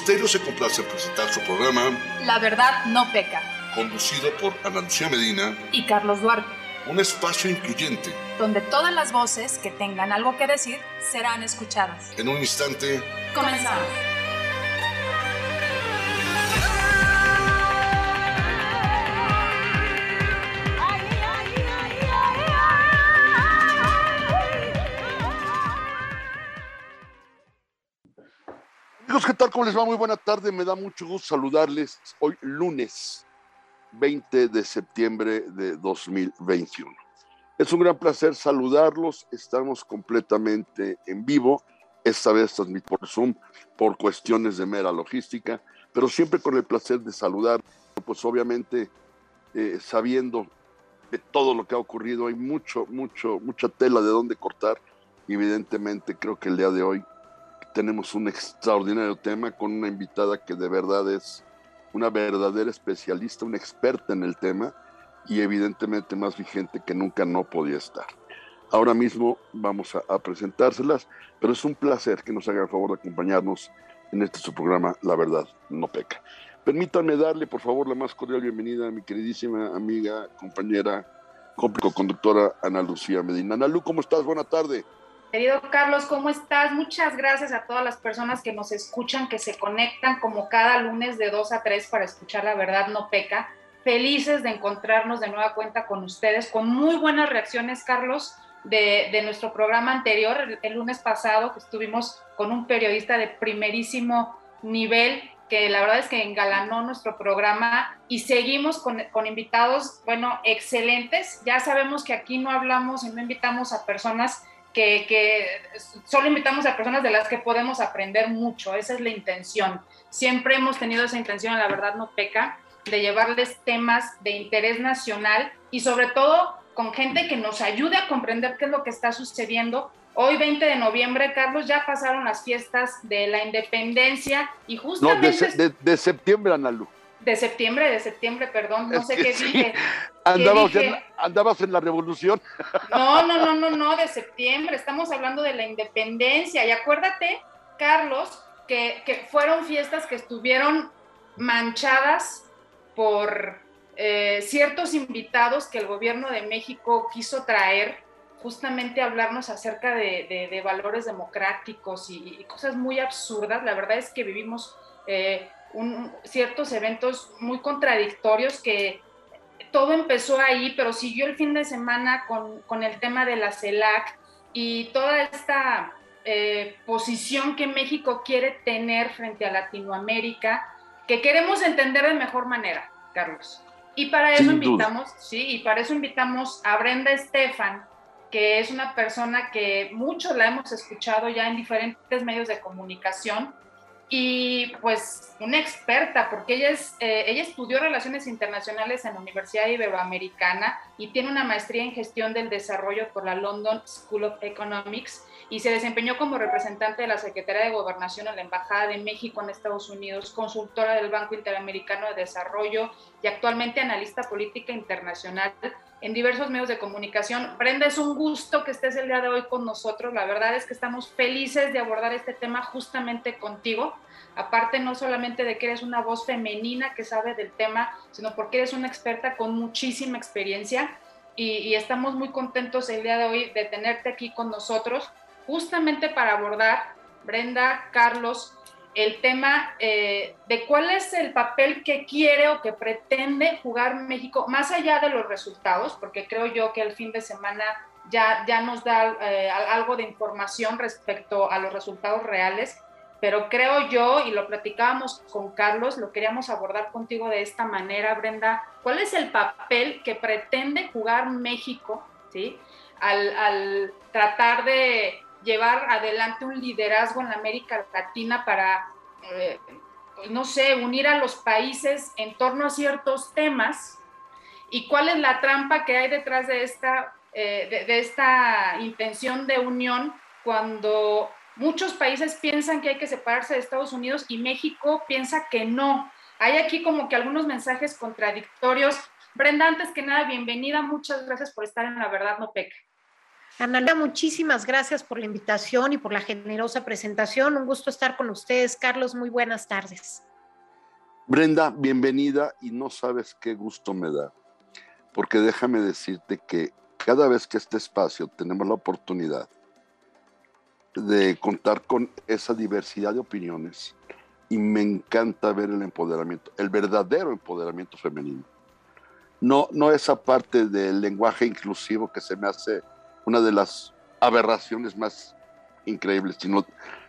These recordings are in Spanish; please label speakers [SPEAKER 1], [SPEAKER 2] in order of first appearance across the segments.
[SPEAKER 1] Estéreo se complace en presentar su programa
[SPEAKER 2] La verdad no peca,
[SPEAKER 1] conducido por Ana Lucía Medina,
[SPEAKER 2] y Carlos Duarte,
[SPEAKER 1] un espacio incluyente.
[SPEAKER 2] donde todas las voces que tengan algo que decir serán escuchadas.
[SPEAKER 1] En un instante,
[SPEAKER 2] Comenzamos.
[SPEAKER 1] Amigos, ¿qué tal? ¿Cómo les va? Muy buena tarde, me da mucho gusto saludarles hoy lunes 20 de septiembre de 2021. Es un gran placer saludarlos, estamos completamente en vivo, esta vez transmitido por Zoom por cuestiones de mera logística, pero siempre con el placer de saludar, pues obviamente eh, sabiendo de todo lo que ha ocurrido, hay mucho, mucho, mucha tela de dónde cortar. Evidentemente creo que el día de hoy tenemos un extraordinario tema con una invitada que de verdad es una verdadera especialista, una experta en el tema y evidentemente más vigente que nunca no podía estar. Ahora mismo vamos a, a presentárselas, pero es un placer que nos haga el favor de acompañarnos en este su programa La Verdad No Peca. Permítanme darle, por favor, la más cordial bienvenida a mi queridísima amiga, compañera, conductora Ana Lucía Medina. Ana Lu, ¿cómo estás? Buena tarde.
[SPEAKER 3] Querido Carlos, ¿cómo estás? Muchas gracias a todas las personas que nos escuchan, que se conectan como cada lunes de 2 a 3 para escuchar La Verdad No Peca. Felices de encontrarnos de nueva cuenta con ustedes, con muy buenas reacciones, Carlos, de, nuestro programa anterior, el, lunes pasado, que estuvimos con un periodista de primerísimo nivel que la verdad es que engalanó nuestro programa y seguimos con, invitados, bueno, excelentes. Ya sabemos que aquí no hablamos y no invitamos a personas que, que, solo invitamos a personas de las que podemos aprender mucho, esa es la intención. Siempre hemos tenido esa intención, la verdad no peca, de llevarles temas de interés nacional y sobre todo con gente que nos ayude a comprender qué es lo que está sucediendo Hoy, 20 de noviembre, Carlos, ya pasaron las fiestas de la independencia y justamente...
[SPEAKER 1] No, de, de, de septiembre, Analu.
[SPEAKER 3] De septiembre, de septiembre, perdón, no sé qué
[SPEAKER 1] sí.
[SPEAKER 3] dije.
[SPEAKER 1] Andabas,
[SPEAKER 3] ¿Qué
[SPEAKER 1] en, andabas en la revolución.
[SPEAKER 3] No, no, no, no, no, de septiembre. Estamos hablando de la independencia. Y acuérdate, Carlos, que, que fueron fiestas que estuvieron manchadas por eh, ciertos invitados que el gobierno de México quiso traer justamente hablarnos acerca de, de, de valores democráticos y, y, cosas muy absurdas. La verdad es que vivimos eh, un, ciertos eventos muy contradictorios que todo empezó ahí, pero siguió el fin de semana con, con el tema de la CELAC y toda esta eh, posición que México quiere tener frente a Latinoamérica, que queremos entender de mejor manera, Carlos. Y para eso
[SPEAKER 1] Sin
[SPEAKER 3] invitamos,
[SPEAKER 1] duda.
[SPEAKER 3] sí, y para eso invitamos a Brenda Estefan, que es una persona que muchos la hemos escuchado ya en diferentes medios de comunicación y pues una experta, porque ella, es, eh, ella estudió Relaciones Internacionales en la Universidad Iberoamericana y tiene una maestría en Gestión del Desarrollo por la London School of Economics y se desempeñó como representante de la Secretaría de Gobernación en la Embajada de México en Estados Unidos, consultora del Banco Interamericano de Desarrollo y actualmente analista política internacional en diversos medios de comunicación. Brenda, es un gusto que estés el día de hoy con nosotros. La verdad es que estamos felices de abordar este tema justamente contigo. Aparte, no solamente de que eres una voz femenina que sabe del tema, sino porque eres una experta con muchísima experiencia. Y, estamos muy contentos el día de hoy de tenerte aquí con nosotros, justamente para abordar, Brenda, Carlos, el tema eh, de cuál es el papel que quiere o que pretende jugar México, más allá de los resultados, porque creo yo que el fin de semana ya, ya nos da eh, algo de información respecto a los resultados reales, pero creo yo, y lo platicábamos con Carlos, lo queríamos abordar contigo de esta manera, Brenda, ¿cuál es el papel que pretende jugar México ¿sí? al, al tratar de llevar adelante un liderazgo en la América Latina para, eh, no sé, unir a los países en torno a ciertos temas y cuál es la trampa que hay detrás de esta, eh, de, de esta intención de unión cuando muchos países piensan que hay que separarse de Estados Unidos y México piensa que no. Hay aquí como que algunos mensajes contradictorios. Brenda, antes que nada, bienvenida, muchas gracias por estar en La Verdad No Peca.
[SPEAKER 4] Ana muchísimas gracias por la invitación y por la generosa presentación. Un gusto estar con ustedes. Carlos, muy buenas tardes.
[SPEAKER 1] Brenda, bienvenida y no sabes qué gusto me da, porque déjame decirte que cada vez que este espacio tenemos la oportunidad de contar con esa diversidad de opiniones y me encanta ver el empoderamiento, el verdadero empoderamiento femenino. No, no esa parte del lenguaje inclusivo que se me hace una de las aberraciones más increíbles, sino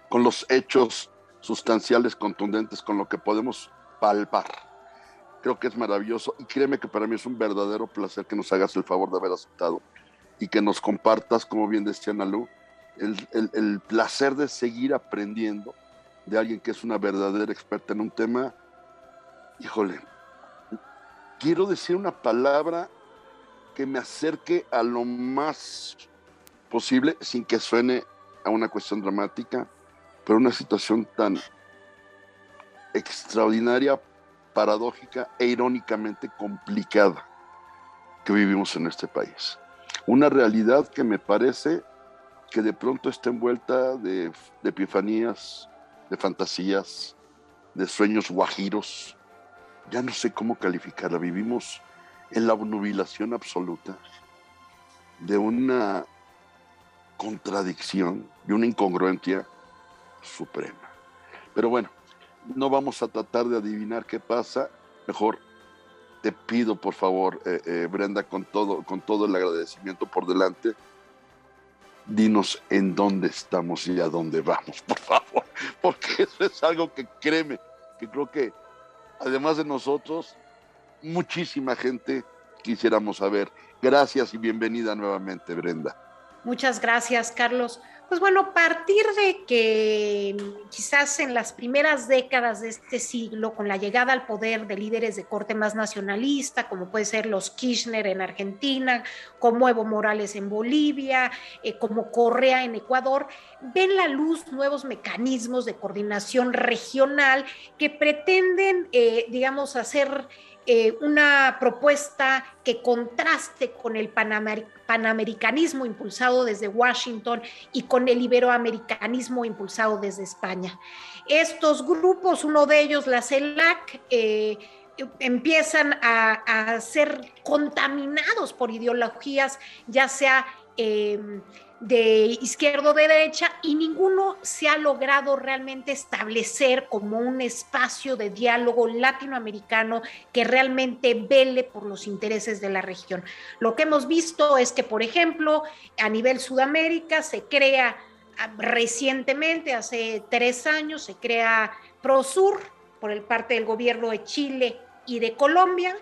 [SPEAKER 1] con los hechos sustanciales, contundentes, con lo que podemos palpar. Creo que es maravilloso y créeme que para mí es un verdadero placer que nos hagas el favor de haber aceptado y que nos compartas, como bien decía Nalu, el, el, placer de seguir aprendiendo de alguien que es una verdadera experta en un tema. Híjole, quiero decir una palabra que me acerque a lo más posible sin que suene a una cuestión dramática, pero una situación tan extraordinaria, paradójica e irónicamente complicada que vivimos en este país. Una realidad que me parece que de pronto está envuelta de, epifanías, de fantasías, de sueños guajiros. Ya no sé cómo calificarla. Vivimos en la obnubilación absoluta de una contradicción y una incongruencia suprema. Pero bueno, no vamos a tratar de adivinar qué pasa. Mejor te pido, por favor, eh, eh, Brenda, con todo, con todo el agradecimiento por delante, dinos en dónde estamos y a dónde vamos, por favor, porque eso es algo que créeme, que creo que además de nosotros, muchísima gente quisiéramos saber. Gracias y bienvenida nuevamente, Brenda.
[SPEAKER 4] Muchas gracias, Carlos. Pues bueno, partir de que quizás en las primeras décadas de este siglo, con la llegada al poder de líderes de corte más nacionalista, como puede ser los Kirchner en Argentina, como Evo Morales en Bolivia, eh, como Correa en Ecuador, ven la luz nuevos mecanismos de coordinación regional que pretenden, eh, digamos, hacer eh, una propuesta que contraste con el panamericanismo impulsado desde Washington y con el iberoamericanismo impulsado desde España. Estos grupos, uno de ellos, la CELAC, eh, empiezan a, ser contaminados por ideologías, ya sea... Eh, de izquierdo de derecha y ninguno se ha logrado realmente establecer como un espacio de diálogo latinoamericano que realmente vele por los intereses de la región. Lo que hemos visto es que, por ejemplo, a nivel Sudamérica se crea ah, recientemente, hace tres años, se crea Prosur por el parte del gobierno de Chile y de Colombia.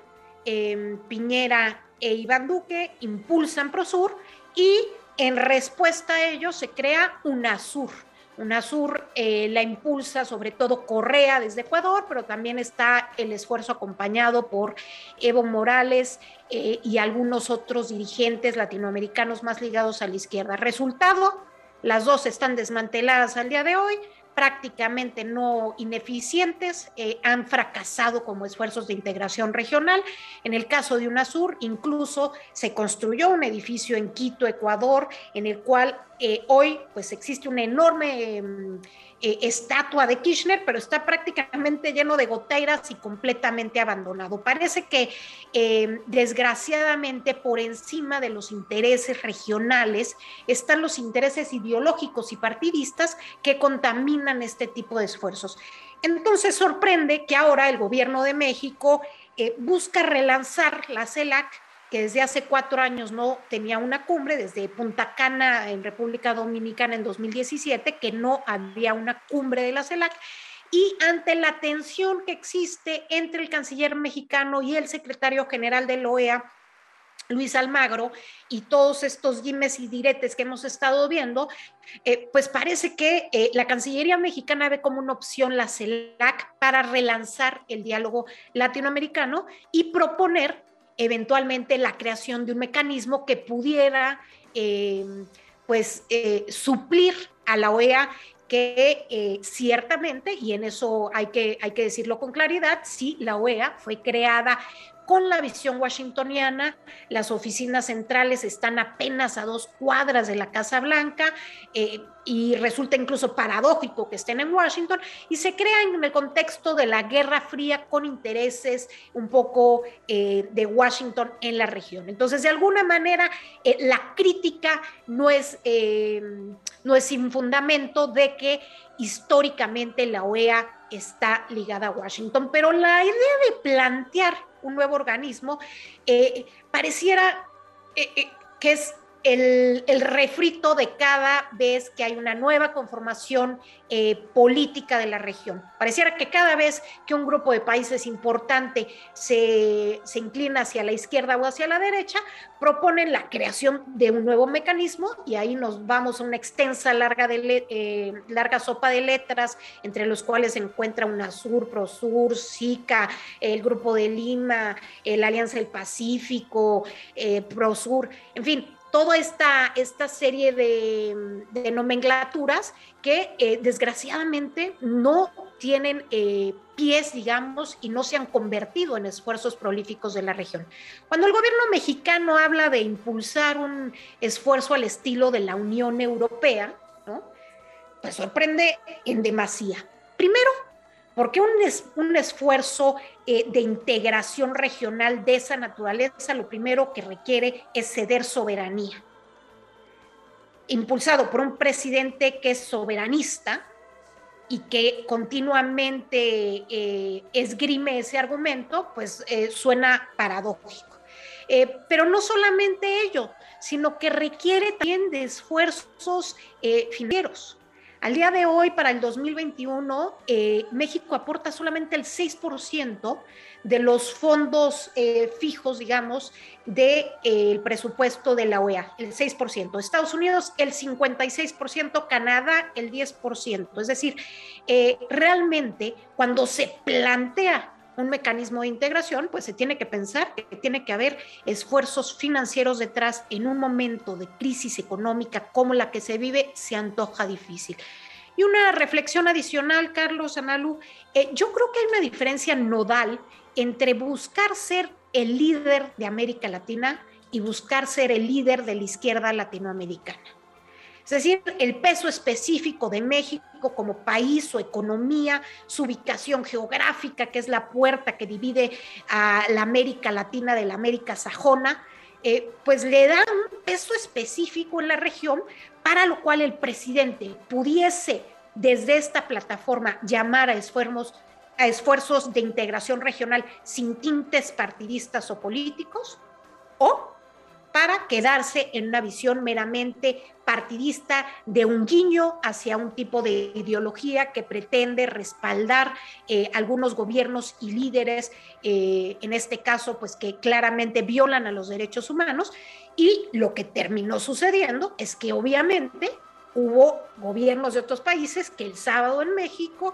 [SPEAKER 4] Piñera e Iván Duque impulsan Prosur y en respuesta a ello se crea UNASUR. UNASUR eh, la impulsa sobre todo Correa desde Ecuador, pero también está el esfuerzo acompañado por Evo Morales eh, y algunos otros dirigentes latinoamericanos más ligados a la izquierda. Resultado, las dos están desmanteladas al día de hoy prácticamente no ineficientes, eh, han fracasado como esfuerzos de integración regional. En el caso de UNASUR, incluso se construyó un edificio en Quito, Ecuador, en el cual eh, hoy pues existe una enorme... Eh, estatua de Kirchner, pero está prácticamente lleno de goteiras y completamente abandonado. Parece que eh, desgraciadamente por encima de los intereses regionales están los intereses ideológicos y partidistas que contaminan este tipo de esfuerzos. Entonces sorprende que ahora el gobierno de México eh, busca relanzar la CELAC que desde hace cuatro años no tenía una cumbre, desde Punta Cana en República Dominicana en 2017, que no había una cumbre de la CELAC. Y ante la tensión que existe entre el canciller mexicano y el secretario general de la OEA, Luis Almagro, y todos estos dimes y diretes que hemos estado viendo, eh, pues parece que eh, la Cancillería mexicana ve como una opción la CELAC para relanzar el diálogo latinoamericano y proponer eventualmente la creación de un mecanismo que pudiera eh, pues eh, suplir a la OEA que eh, ciertamente, y en eso hay que, hay que decirlo con claridad, sí, la OEA fue creada con la visión washingtoniana. Las oficinas centrales están apenas a dos cuadras de la Casa Blanca eh, y resulta incluso paradójico que estén en Washington y se crea en el contexto de la Guerra Fría con intereses un poco eh, de Washington en la región. Entonces, de alguna manera, eh, la crítica no es, no es sin fundamento de que históricamente la OEA está ligada a Washington, pero la idea de plantear un nuevo organismo eh, pareciera eh, eh, que es el, refrito de cada vez que hay una nueva conformación eh, política de la región. Pareciera que cada vez que un grupo de países importante se, inclina hacia la izquierda o hacia la derecha, proponen la creación de un nuevo mecanismo y ahí nos vamos a una extensa larga, de, eh, larga sopa de letras, entre los cuales se encuentra UNASUR, PROSUR, SICA, el Grupo de Lima, la Alianza del Pacífico, eh, PROSUR, en fin, toda esta, esta serie de, nomenclaturas que eh, desgraciadamente no tienen eh, pies, digamos, y no se han convertido en esfuerzos prolíficos de la región. Cuando el gobierno mexicano habla de impulsar un esfuerzo al estilo de la Unión Europea, ¿no? pues sorprende en demasía. Primero, porque un, un esfuerzo eh, de integración regional de esa naturaleza lo primero que requiere es ceder soberanía. Impulsado por un presidente que es soberanista y que continuamente eh, esgrime ese argumento, pues eh, suena paradójico. pero no solamente ello, sino que requiere también de esfuerzos financieros al día de hoy, para el 2021, eh, México aporta solamente el 6% de los fondos eh, fijos, digamos, del eh, presupuesto de la OEA, el 6%. Estados Unidos, el 56%, Canadá, el 10%. Es decir, realmente cuando se plantea un mecanismo de integración, pues se tiene que pensar que tiene que haber esfuerzos financieros detrás en un momento de crisis económica como la que se vive, se antoja difícil. Y una reflexión adicional, Carlos Analu, eh, yo creo que hay una diferencia nodal entre buscar ser el líder de América Latina y buscar ser el líder de la izquierda latinoamericana. Es decir, el peso específico de México como país, su economía, su ubicación geográfica, que es la puerta que divide a la América Latina de la América Sajona, eh, pues le da un peso específico en la región, para lo cual el presidente pudiese desde esta plataforma llamar a esfuerzos, a esfuerzos de integración regional sin tintes partidistas o políticos, o para quedarse en una visión meramente partidista de un guiño hacia un tipo de ideología que pretende respaldar eh, algunos gobiernos y líderes, eh, en este caso, pues que claramente violan a los derechos humanos. Y lo que terminó sucediendo es que obviamente hubo gobiernos de otros países que el sábado en México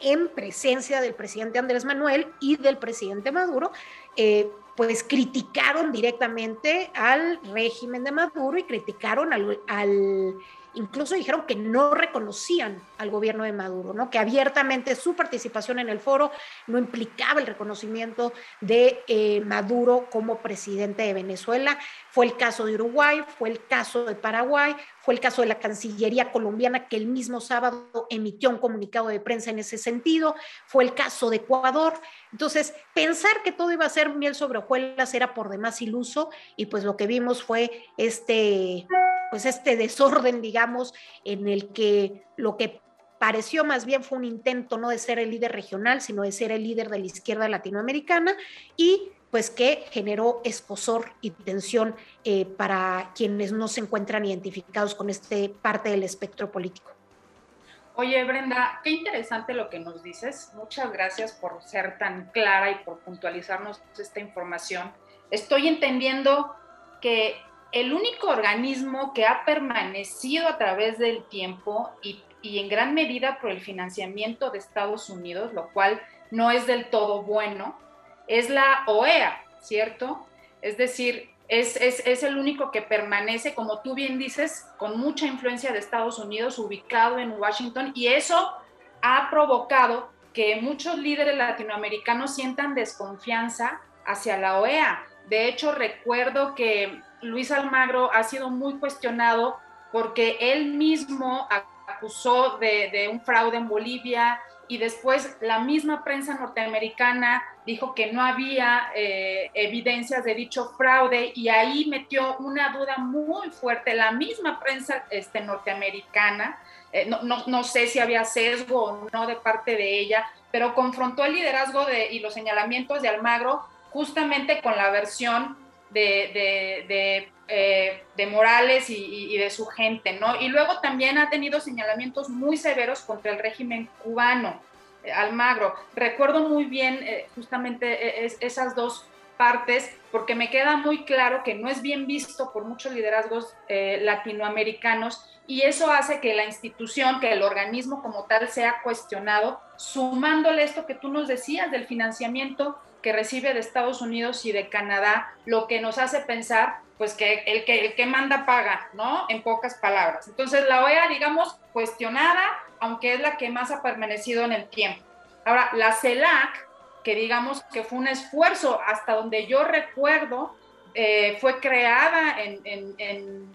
[SPEAKER 4] en presencia del presidente Andrés Manuel y del presidente Maduro, eh, pues criticaron directamente al régimen de Maduro y criticaron al, incluso dijeron que no reconocían al gobierno de Maduro, ¿no? que abiertamente su participación en el foro no implicaba el reconocimiento de eh, Maduro como presidente de Venezuela. Fue el caso de Uruguay, fue el caso de Paraguay, fue el caso de la Cancillería colombiana que el mismo sábado emitió un comunicado de prensa en ese sentido, fue el caso de Ecuador. Entonces, pensar que todo iba a ser miel sobre hojuelas era por demás iluso y pues lo que vimos fue este, pues este desorden, digamos, en el que lo que pareció más bien fue un intento no de ser el líder regional, sino de ser el líder de la izquierda latinoamericana y pues que generó escosor y tensión eh, para quienes no se encuentran identificados con este parte del espectro político.
[SPEAKER 3] Oye, Brenda, qué interesante lo que nos dices. Muchas gracias por ser tan clara y por puntualizarnos esta información. Estoy entendiendo que el único organismo que ha permanecido a través del tiempo y, en gran medida por el financiamiento de Estados Unidos, lo cual no es del todo bueno, es la OEA, ¿cierto? Es decir, es, el único que permanece, como tú bien dices, con mucha influencia de Estados Unidos, ubicado en Washington, y eso ha provocado que muchos líderes latinoamericanos sientan desconfianza hacia la OEA. De hecho, recuerdo que Luis Almagro ha sido muy cuestionado porque él mismo acusó de, un fraude en Bolivia y después la misma prensa norteamericana dijo que no había eh, evidencias de dicho fraude y ahí metió una duda muy fuerte la misma prensa este, norteamericana. Eh, no, no, sé si había sesgo o no de parte de ella, pero confrontó el liderazgo de, y los señalamientos de Almagro justamente con la versión de, de, eh, de Morales y, de su gente, ¿no? Y luego también ha tenido señalamientos muy severos contra el régimen cubano, eh, Almagro. Recuerdo muy bien eh, justamente esas dos partes, porque me queda muy claro que no es bien visto por muchos liderazgos latinoamericanos y eso hace que la institución, que el organismo como tal sea cuestionado, sumándole esto que tú nos decías del financiamiento que recibe de Estados Unidos y de Canadá, lo que nos hace pensar pues que el que, el que manda paga, ¿no? En pocas palabras. Entonces la OEA, digamos, cuestionada, aunque es la que más ha permanecido en el tiempo. Ahora, la CELAC, que digamos que fue un esfuerzo hasta donde yo recuerdo, eh, fue creada en, en,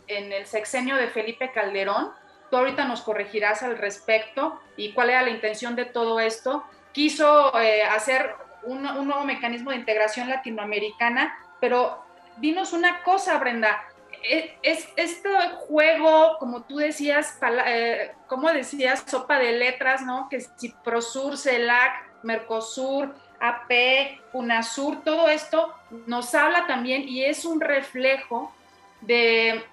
[SPEAKER 3] en, el sexenio de Felipe Calderón. Tú ahorita nos corregirás al respecto y cuál era la intención de todo esto. Quiso eh, hacer un, nuevo mecanismo de integración latinoamericana, pero dinos una cosa, Brenda, e, es, este juego, como tú decías, eh, como decías, sopa de letras, ¿no? Que si Prosur, CELAC, Mercosur, AP, UNASUR, todo esto nos habla también y es un reflejo de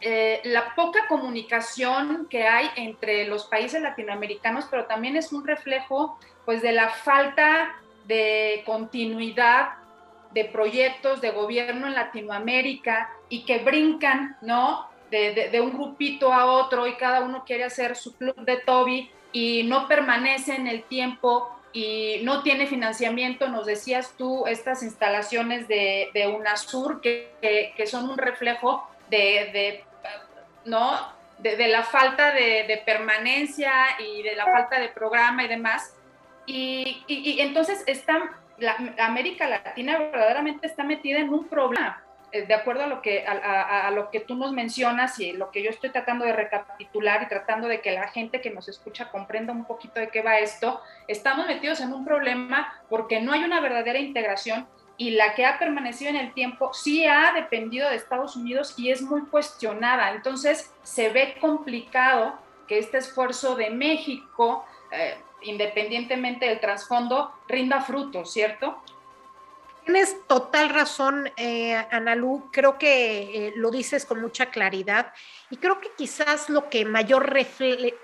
[SPEAKER 3] eh, la poca comunicación que hay entre los países latinoamericanos, pero también es un reflejo pues de la falta de continuidad de proyectos de gobierno en Latinoamérica y que brincan, ¿no? De, un grupito a otro y cada uno quiere hacer su club de Toby y no permanece en el tiempo y no tiene financiamiento. Nos decías tú estas instalaciones de, de UNASUR que, que, son un reflejo de, ¿no? de, la falta de permanencia y de la falta de programa y demás. Y, y, entonces está, la, América Latina verdaderamente está metida en un problema, eh, de acuerdo a lo, que, a, lo que tú nos mencionas y lo que yo estoy tratando de recapitular y tratando de que la gente que nos escucha comprenda un poquito de qué va esto, estamos metidos en un problema porque no hay una verdadera integración y la que ha permanecido en el tiempo sí ha dependido de Estados Unidos y es muy cuestionada. Entonces se ve complicado que este esfuerzo de México eh, independientemente del trasfondo, rinda frutos, ¿cierto?
[SPEAKER 4] Tienes total razón, eh, Analú. Creo que eh, lo dices con mucha claridad y creo que quizás lo que mayor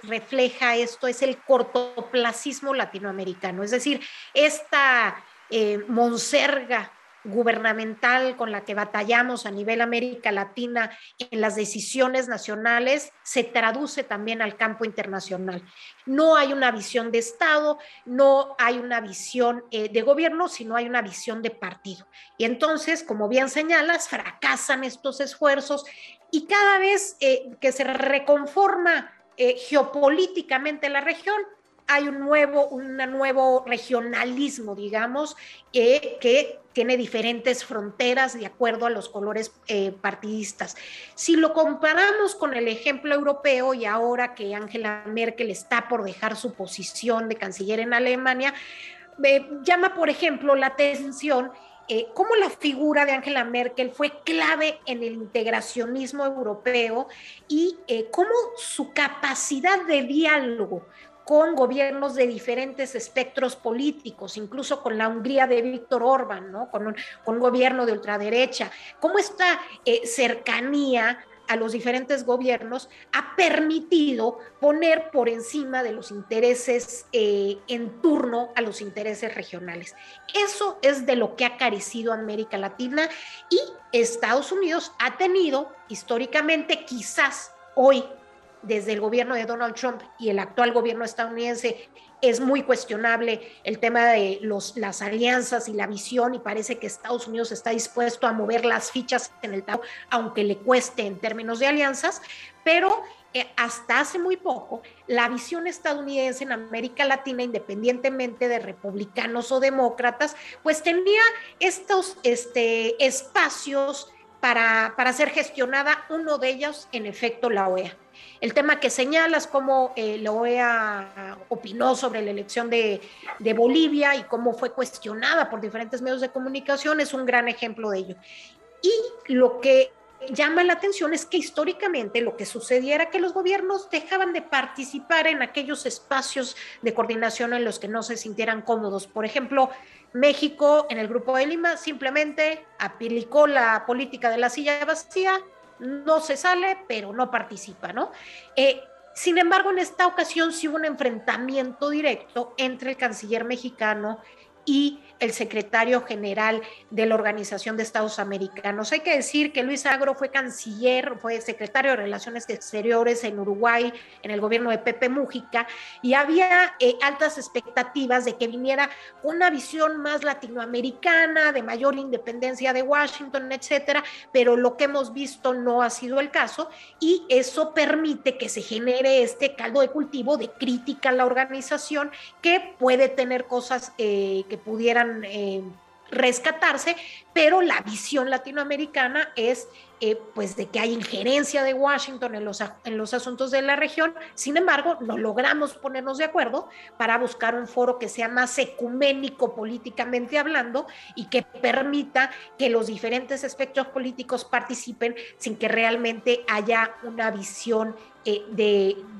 [SPEAKER 4] refleja esto es el cortoplacismo latinoamericano, es decir, esta eh, monserga gubernamental con la que batallamos a nivel América Latina en las decisiones nacionales se traduce también al campo internacional. No hay una visión de Estado, no hay una visión eh, de gobierno, sino hay una visión de partido. Y entonces, como bien señalas, fracasan estos esfuerzos y cada vez eh, que se reconforma eh, geopolíticamente la región, hay un nuevo, un nuevo regionalismo, digamos, que tiene diferentes fronteras de acuerdo a los colores eh, partidistas. Si lo comparamos con el ejemplo europeo y ahora que Angela Merkel está por dejar su posición de canciller en Alemania, llama, por ejemplo, la atención eh, cómo la figura de Angela Merkel fue clave en el integracionismo europeo y eh, cómo su capacidad de diálogo con gobiernos de diferentes espectros políticos, incluso con la Hungría de Víctor Orbán, ¿no? con, un, gobierno de ultraderecha, cómo esta eh, cercanía a los diferentes gobiernos ha permitido poner por encima de los intereses eh, en turno a los intereses regionales. Eso es de lo que ha carecido América Latina y Estados Unidos ha tenido históricamente, quizás hoy desde el gobierno de Donald Trump y el actual gobierno estadounidense es muy cuestionable el tema de las alianzas y la visión y parece que Estados Unidos está dispuesto a mover las fichas en el tablero, aunque le cueste en términos de alianzas, pero eh, hasta hace muy poco, la visión estadounidense en América Latina, independientemente de republicanos o demócratas, pues tenía estos este, espacios para ser gestionada, uno de ellos, en efecto, la OEA. El tema que señalas, cómo eh, la OEA opinó sobre la elección de, de, Bolivia y cómo fue cuestionada por diferentes medios de comunicación, es un gran ejemplo de ello. Y lo que llama la atención es que históricamente lo que sucedía era que los gobiernos dejaban de participar en aquellos espacios de coordinación en los que no se sintieran cómodos. Por ejemplo, México en el Grupo de Lima simplemente aplicó la política de la silla vacía, no se sale, pero no participa, ¿no? Eh, sin embargo, en esta ocasión sí hubo un enfrentamiento directo entre el canciller mexicano y el secretario general de la Organización de Estados Americanos. Hay que decir que Luis Agro fue canciller, fue secretario de Relaciones Exteriores en Uruguay en el gobierno de Pepe Mújica y había eh, altas expectativas de que viniera una visión más latinoamericana, de mayor independencia de Washington, etcétera, pero lo que hemos visto no ha sido el caso y eso permite que se genere este caldo de cultivo de crítica a la organización que puede tener cosas eh, que pudieran eh, rescatarse, pero la visión latinoamericana es eh, pues de que hay injerencia de Washington en los, en los asuntos de la región. Sin embargo, no logramos ponernos de acuerdo para buscar un foro que sea más ecuménico políticamente hablando y que permita que los diferentes espectros políticos participen sin que realmente haya una visión eh,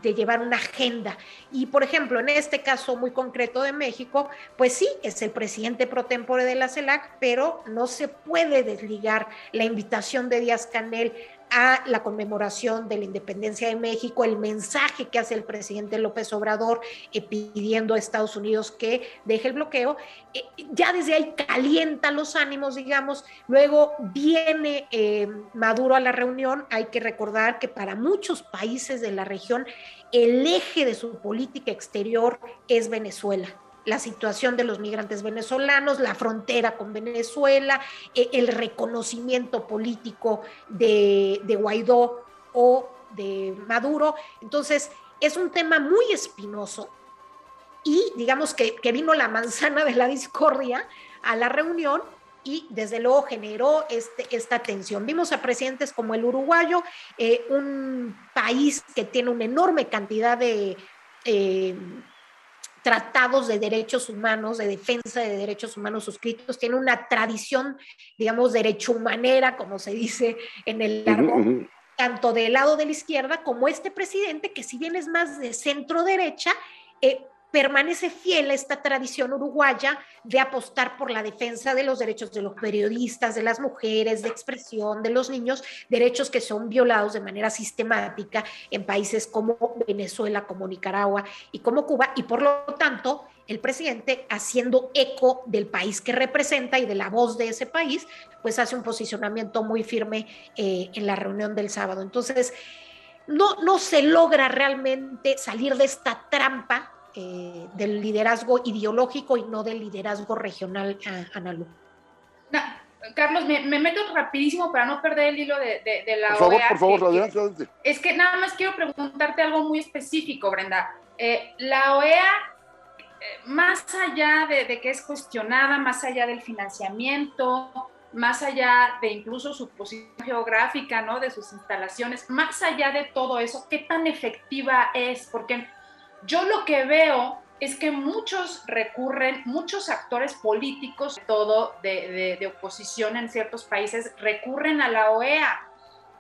[SPEAKER 4] de, llevar una agenda. Y por ejemplo, en este caso muy concreto de México, pues sí, es el presidente pro tempore de la CELAC, pero no se puede desligar la invitación de Díaz Canel a la conmemoración de la independencia de México, el mensaje que hace el presidente López Obrador eh, pidiendo a Estados Unidos que deje el bloqueo, eh, ya desde ahí calienta los ánimos, digamos, luego viene eh, Maduro a la reunión, hay que recordar que para muchos países de la región el eje de su política exterior es Venezuela la situación de los migrantes venezolanos, la frontera con Venezuela, eh, el reconocimiento político de, Guaidó o de Maduro. Entonces, es un tema muy espinoso y digamos que, vino la manzana de la discordia a la reunión y desde luego generó este, esta tensión. Vimos a presidentes como el uruguayo, eh, un país que tiene una enorme cantidad de... Eh, tratados de derechos humanos, de defensa de derechos humanos suscritos, tiene una tradición, digamos, derecho humanera, como se dice en el largo, tanto del lado de la izquierda como este presidente, que si bien es más de centro derecha, eh, permanece fiel a esta tradición uruguaya de apostar por la defensa de los derechos de los periodistas, de las mujeres, de expresión, de los niños, derechos que son violados de manera sistemática en países como Venezuela, como Nicaragua y como Cuba, y por lo tanto el presidente, haciendo eco del país que representa y de la voz de ese país, pues hace un posicionamiento muy firme eh, en la reunión del sábado. Entonces, no, no se logra realmente salir de esta trampa eh, del liderazgo ideológico y no del liderazgo regional, Analu.
[SPEAKER 3] Carlos, me, meto rapidísimo para no perder el hilo de, la
[SPEAKER 1] por OEA. Por favor, adelante,
[SPEAKER 3] Es que nada más quiero preguntarte algo muy específico, Brenda. Eh, la OEA, eh, más allá de, que es cuestionada, más allá del financiamiento, más allá de incluso su posición geográfica, ¿no? De sus instalaciones, más allá de todo eso, ¿qué tan efectiva es? Porque yo lo que veo es que muchos recurren, muchos actores políticos, todo de, oposición en ciertos países, recurren a la OEA.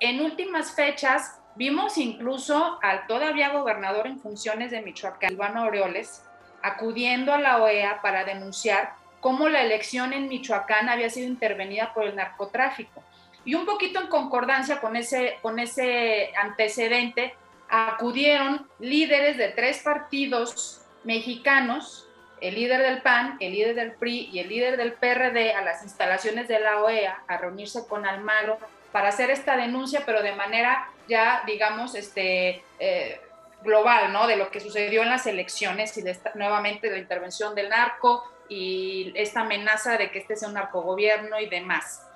[SPEAKER 3] En últimas fechas vimos incluso al todavía gobernador en funciones de Michoacán, Iván Aureoles, acudiendo a la OEA para denunciar cómo la elección en Michoacán había sido intervenida por el narcotráfico. Y un poquito en concordancia con ese, con ese antecedente, acudieron líderes de tres partidos mexicanos, el líder del PAN, el líder del PRI y el líder del PRD a las instalaciones de la OEA a reunirse con Almagro para hacer esta denuncia, pero de manera ya, digamos, este, eh, global, ¿no? De lo que sucedió en las elecciones y nuevamente de la intervención del narco y esta amenaza de que este sea un narcogobierno y demás.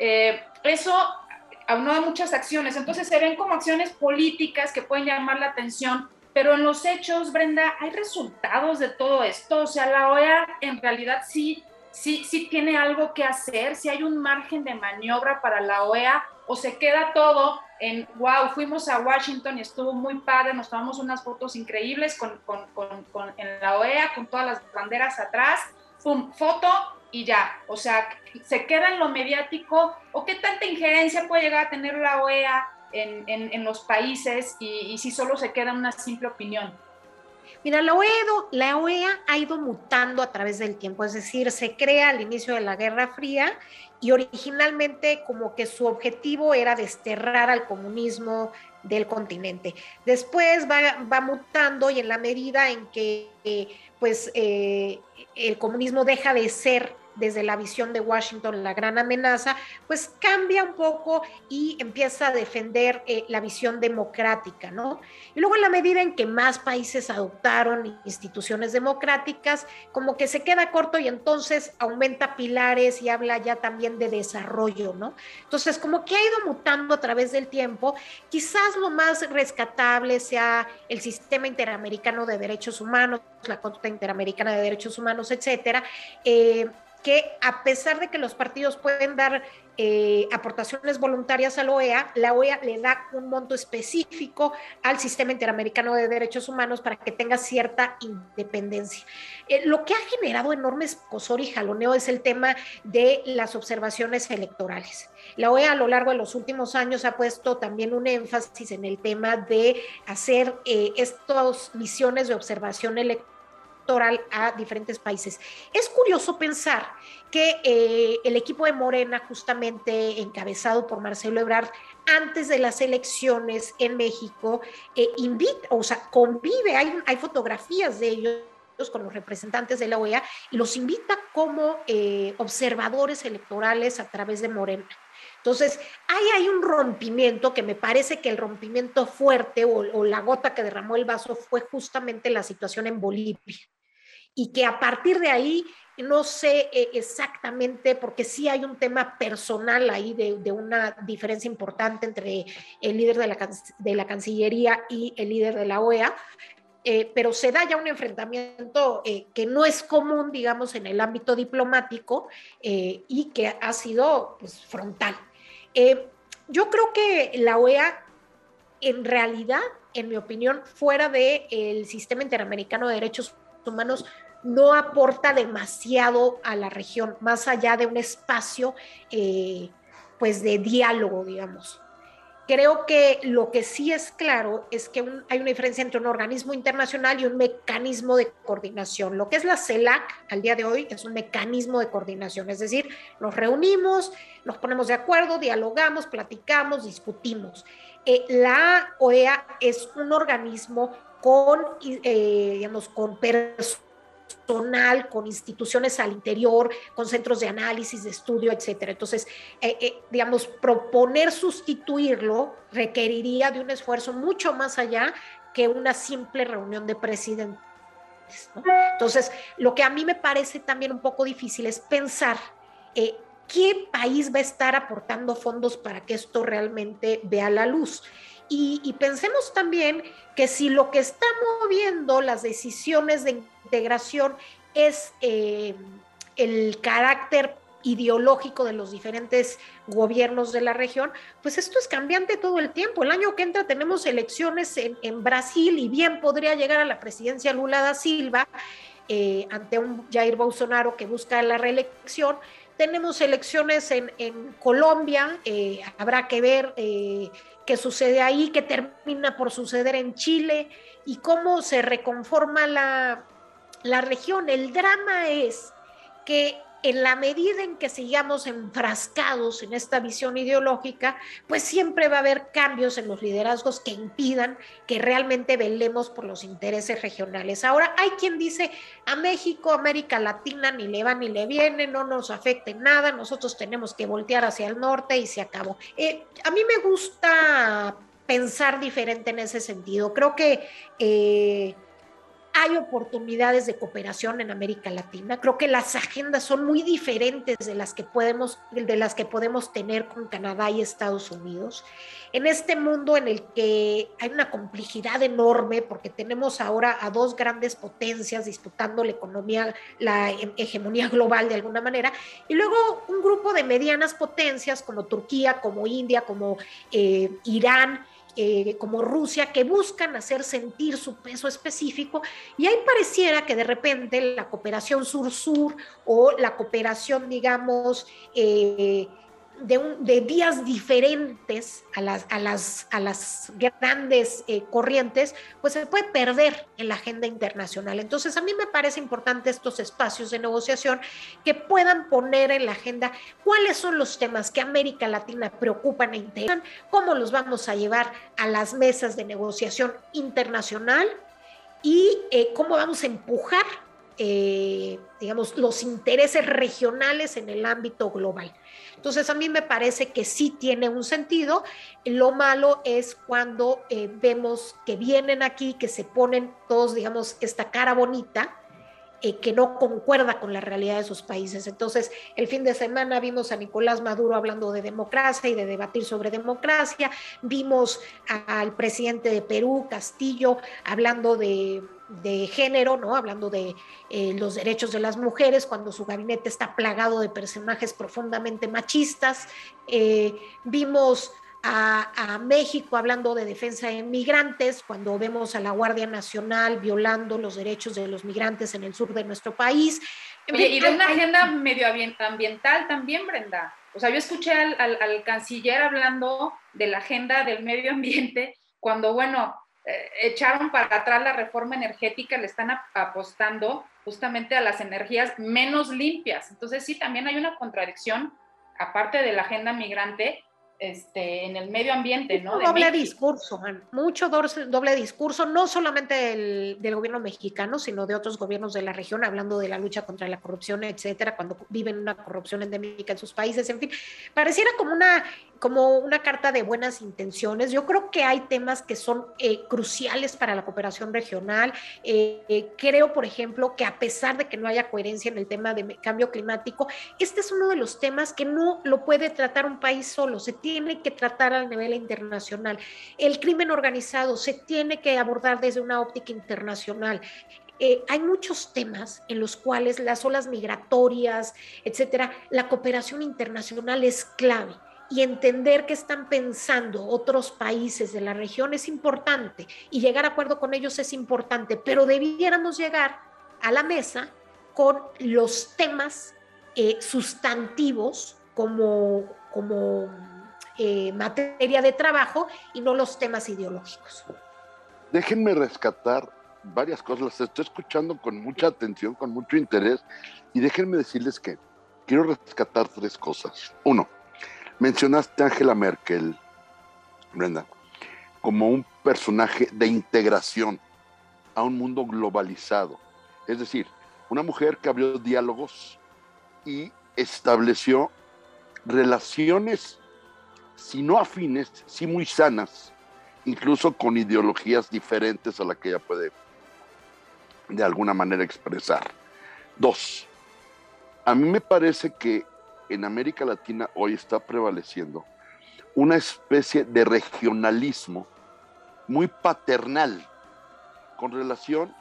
[SPEAKER 3] Eh, eso no de muchas acciones. Entonces se ven como acciones políticas que pueden llamar la atención, pero en los hechos, Brenda, hay resultados de todo esto. O sea, la OEA en realidad sí, sí, sí tiene algo que hacer, si hay un margen de maniobra para la OEA o se queda todo en, wow, fuimos a Washington y estuvo muy padre, nos tomamos unas fotos increíbles con, con, con, en la OEA, con todas las banderas atrás, pum, foto y ya. O sea, se queda en lo mediático o qué tanta injerencia puede llegar a tener la OEA en, en, en los países y, si solo se queda una simple opinión.
[SPEAKER 4] Mira, la OEA, la OEA ha ido mutando a través del tiempo, es decir, se crea al inicio de la Guerra Fría y originalmente como que su objetivo era desterrar al comunismo del continente. Después va, va mutando y en la medida en que pues eh, el comunismo deja de ser desde la visión de Washington la gran amenaza, pues cambia un poco y empieza a defender eh, la visión democrática, ¿no? Y luego en la medida en que más países adoptaron instituciones democráticas, como que se queda corto y entonces aumenta pilares y habla ya también de desarrollo, ¿no? Entonces, como que ha ido mutando a través del tiempo, quizás lo más rescatable sea el sistema interamericano de derechos humanos, la Corte Interamericana de Derechos Humanos, etcétera, eh, que a pesar de que los partidos pueden dar eh, aportaciones voluntarias a la OEA, la OEA le da un monto específico al Sistema Interamericano de Derechos Humanos para que tenga cierta independencia. Eh, lo que ha generado enormes cosor y jaloneo es el tema de las observaciones electorales. La OEA a lo largo de los últimos años ha puesto también un énfasis en el tema de hacer eh, estas misiones de observación electoral a diferentes países. Es curioso pensar que eh, el equipo de Morena, justamente encabezado por Marcelo Ebrard, antes de las elecciones en México, eh, invita, o sea, convive, hay, hay fotografías de ellos con los representantes de la OEA y los invita como eh, observadores electorales a través de Morena. Entonces, ahí hay un rompimiento que me parece que el rompimiento fuerte o, o, la gota que derramó el vaso fue justamente la situación en Bolivia y que a partir de ahí, no sé eh, exactamente, porque sí hay un tema personal ahí de, una diferencia importante entre el líder de la, de la Cancillería y el líder de la OEA, eh, pero se da ya un enfrentamiento eh, que no es común, digamos, en el ámbito diplomático y que ha sido pues, frontal. yo creo que la OEA, en realidad, en mi opinión, fuera del sistema interamericano de derechos humanos, no aporta demasiado a la región, más allá de un espacio eh, pues de diálogo, digamos. Creo que lo que sí es claro es que hay una diferencia entre un organismo internacional y un mecanismo de coordinación. Lo que es la CELAC al día de hoy es un mecanismo de coordinación, es decir, nos reunimos, nos ponemos de acuerdo, dialogamos, platicamos, discutimos. Eh, la OEA es un organismo con, eh, digamos, con personas con instituciones al interior, con centros de análisis, de estudio, etcétera. Entonces, eh, eh, digamos, proponer sustituirlo requeriría de un esfuerzo mucho más allá que una simple reunión de presidentes. Entonces, lo que a mí me parece también un poco difícil es pensar eh, qué país va a estar aportando fondos para que esto realmente vea la luz. Y, pensemos también que si lo que está moviendo las decisiones de integración es eh, el carácter ideológico de los diferentes gobiernos de la región, pues esto es cambiante todo el tiempo. El año que entra tenemos elecciones en, Brasil y bien podría llegar a la presidencia Lula da Silva eh, ante un Jair Bolsonaro que busca la reelección. Tenemos elecciones en, Colombia, eh, habrá que ver qué sucede ahí, qué termina por suceder en Chile y cómo se reconforma la, la región. El drama es que en la medida en que sigamos enfrascados en esta visión ideológica, pues siempre va a haber cambios en los liderazgos que impidan que realmente velemos por los intereses regionales. Ahora, hay quien dice, a México, América Latina, ni le va ni le viene, no nos afecte nada, nosotros tenemos que voltear hacia el norte y se acabó. Eh, a mí me gusta pensar diferente en ese sentido. Creo que... Eh, hay oportunidades de cooperación en América Latina. Creo que las agendas son muy diferentes de las que podemos, de las que podemos tener con Canadá y Estados Unidos. En este mundo en el que hay una complejidad enorme, porque tenemos ahora a dos grandes potencias disputando la economía, la hegemonía global de alguna manera, y luego un grupo de medianas potencias como Turquía, como India, como eh, Irán, eh, como Rusia que buscan hacer sentir su peso específico y ahí pareciera que de repente la cooperación sur-sur o la cooperación, digamos, eh, de, vías diferentes a las, a las, a las grandes eh, corrientes, pues se puede perder en la agenda internacional. Entonces, a mí me parece importante estos espacios de negociación que puedan poner en la agenda cuáles son los temas que América Latina preocupan e interesan, cómo los vamos a llevar a las mesas de negociación internacional y eh, cómo vamos a empujar eh, digamos, los intereses regionales en el ámbito global. Entonces, a mí me parece que sí tiene un sentido. Lo malo es cuando eh, vemos que vienen aquí, que se ponen todos, digamos, esta cara bonita, eh, que no concuerda con la realidad de sus países. Entonces, el fin de semana vimos a Nicolás Maduro hablando de democracia y de debatir sobre democracia, vimos al presidente de Perú, Castillo, hablando de de género, ¿no? Hablando de eh, los derechos de las mujeres, cuando su gabinete está plagado de personajes profundamente machistas. Eh, vimos a, México hablando de defensa de migrantes, cuando vemos a la Guardia Nacional violando los derechos de los migrantes en el sur de nuestro país.
[SPEAKER 3] y de una agenda medioambiental también, Brenda. O sea, yo escuché al canciller hablando de la agenda del medio ambiente, cuando, bueno, eh, echaron para atrás la reforma energética, le están apostando justamente a las energías menos limpias. Entonces sí, también hay una contradicción, aparte de la agenda migrante, este, en el medio ambiente, ¿no?
[SPEAKER 4] doble discurso, mucho doble discurso, no solamente del, del, gobierno mexicano, sino de otros gobiernos de la región, hablando de la lucha contra la corrupción, etcétera, cuando viven una corrupción endémica en sus países, en fin, pareciera como una como una carta de buenas intenciones. Yo creo que hay temas que son eh, cruciales para la cooperación regional. Eh, eh, creo, por ejemplo, que a pesar de que no haya coherencia en el tema de cambio climático, este es uno de los temas que no lo puede tratar un país solo, se tiene que tratar a nivel internacional. El crimen organizado se tiene que abordar desde una óptica internacional. hay muchos temas en los cuales las olas migratorias, etcétera, la cooperación internacional es clave y entender qué están pensando otros países de la región es importante y llegar a acuerdo con ellos es importante, pero debiéramos llegar a la mesa con los temas eh, sustantivos como, como eh, materia de trabajo y no los temas ideológicos.
[SPEAKER 1] Déjenme rescatar varias cosas, las estoy escuchando con mucha atención, con mucho interés, y déjenme decirles que quiero rescatar tres cosas. Uno, Mencionaste a Angela Merkel, Brenda, como un personaje de integración a un mundo globalizado. Es decir, una mujer que abrió diálogos y estableció relaciones, si no afines, sí muy sanas, incluso con ideologías diferentes a la que ella puede de alguna manera expresar. Dos, a mí me parece que en América Latina hoy está prevaleciendo una especie de regionalismo muy paternal con relación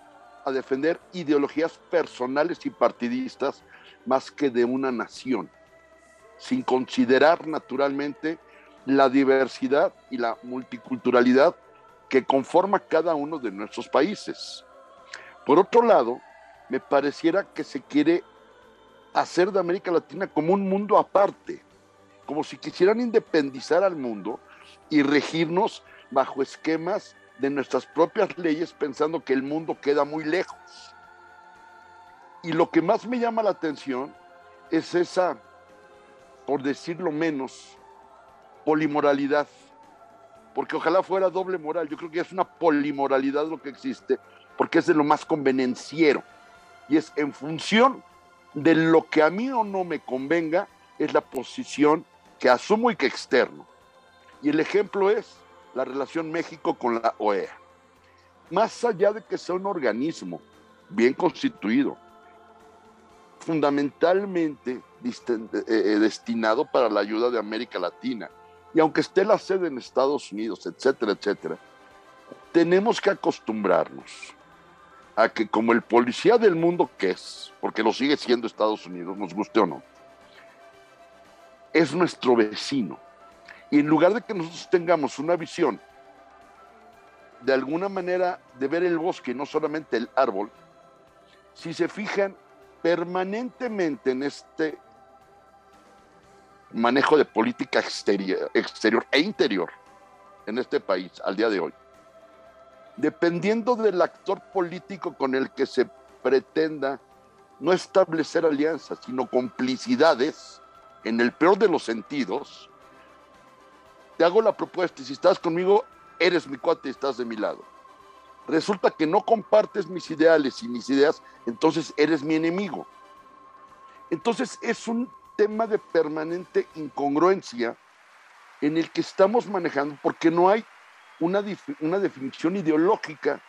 [SPEAKER 1] a defender ideologías personales y partidistas más que de una nación, sin considerar naturalmente la diversidad y la multiculturalidad que conforma cada uno de nuestros países. Por otro lado, me pareciera que se quiere hacer de América Latina como un mundo aparte, como si quisieran independizar al mundo y regirnos bajo esquemas de nuestras propias leyes pensando que el mundo queda muy lejos. Y lo que más me llama la atención es esa, por decirlo menos, polimoralidad. Porque ojalá fuera doble moral. Yo creo que es una polimoralidad lo que existe, porque es de lo más convenenciero. Y es en función de lo que a mí o no me convenga es la posición que asumo y que externo. Y el ejemplo es la relación México con la OEA. más allá de que sea un organismo bien constituido, fundamentalmente eh, eh, destinado para la ayuda de América Latina. Y aunque esté la sede en Estados Unidos, etcétera, etcétera, tenemos que acostumbrarnos a que como el policía del mundo que es, porque lo sigue siendo Estados Unidos, nos guste o no, es nuestro vecino. Y en lugar de que nosotros tengamos una visión de alguna manera de ver el bosque, no solamente el árbol, si se fijan permanentemente en este manejo de política exterior, exterior e interior en este país al día de hoy, dependiendo del actor político con el que se pretenda no establecer alianzas, sino complicidades, en el peor de los sentidos, te hago la propuesta si estás conmigo, eres mi cuate y estás de mi lado. Resulta que no compartes mis ideales y mis ideas, entonces eres mi enemigo. Entonces es un tema de permanente incongruencia en el que estamos manejando porque no hay una, una definición ideológica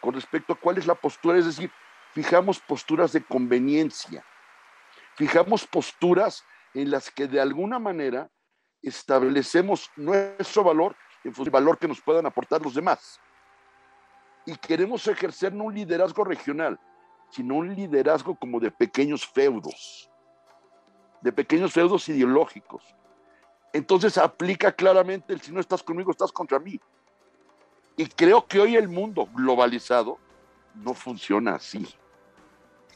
[SPEAKER 1] con respecto a cuál es la postura, es decir, fijamos posturas de conveniencia, fijamos posturas en las que de alguna manera establecemos nuestro valor en función del valor que nos puedan aportar los demás. Y queremos ejercer no un liderazgo regional, sino un liderazgo como de pequeños feudos, de pequeños feudos ideológicos. Entonces aplica claramente el si no estás conmigo, estás contra mí. Y creo que hoy el mundo globalizado no funciona así.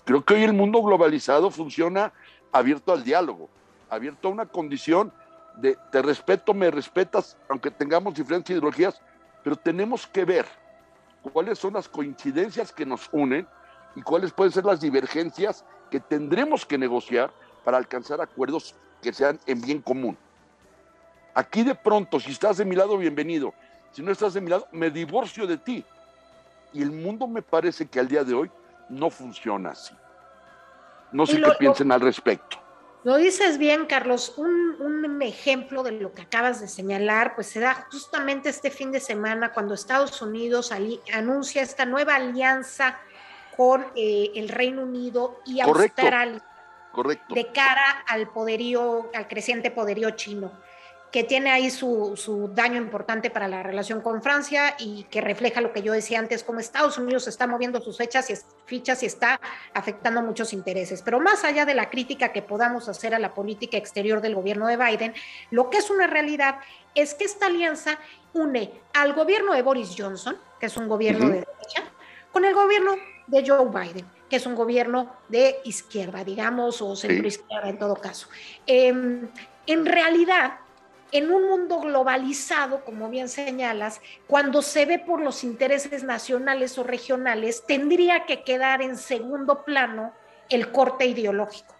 [SPEAKER 1] Creo que hoy el mundo globalizado funciona abierto al diálogo, abierto a una condición de te respeto, me respetas, aunque tengamos diferentes ideologías, pero tenemos que ver cuáles son las coincidencias que nos unen y cuáles pueden ser las divergencias que tendremos que negociar para alcanzar acuerdos que sean en bien común. Aquí de pronto, si estás de mi lado, bienvenido. Si no estás de mi lado, me divorcio de ti. Y el mundo me parece que al día de hoy no funciona así. No sé qué piensen al respecto.
[SPEAKER 4] Lo dices bien, Carlos. Un, ejemplo de lo que acabas de señalar, pues se da justamente este fin de semana cuando Estados Unidos anuncia esta nueva alianza con eh, el Reino Unido y Australia.
[SPEAKER 1] Correcto.
[SPEAKER 4] De cara al poderío, al creciente poderío chino que tiene ahí su, daño importante para la relación con Francia y que refleja lo que yo decía antes, como Estados Unidos está moviendo sus fechas y fichas y está afectando muchos intereses. Pero más allá de la crítica que podamos hacer a la política exterior del gobierno de Biden, lo que es una realidad es que esta alianza une al gobierno de Boris Johnson, que es un gobierno de derecha, con el gobierno de Joe Biden, que es un gobierno de izquierda, digamos, o centro izquierda en todo caso. Em, en realidad, en un mundo globalizado, como bien señalas, cuando se ve por los intereses nacionales o regionales, tendría que quedar en segundo plano el corte ideológico.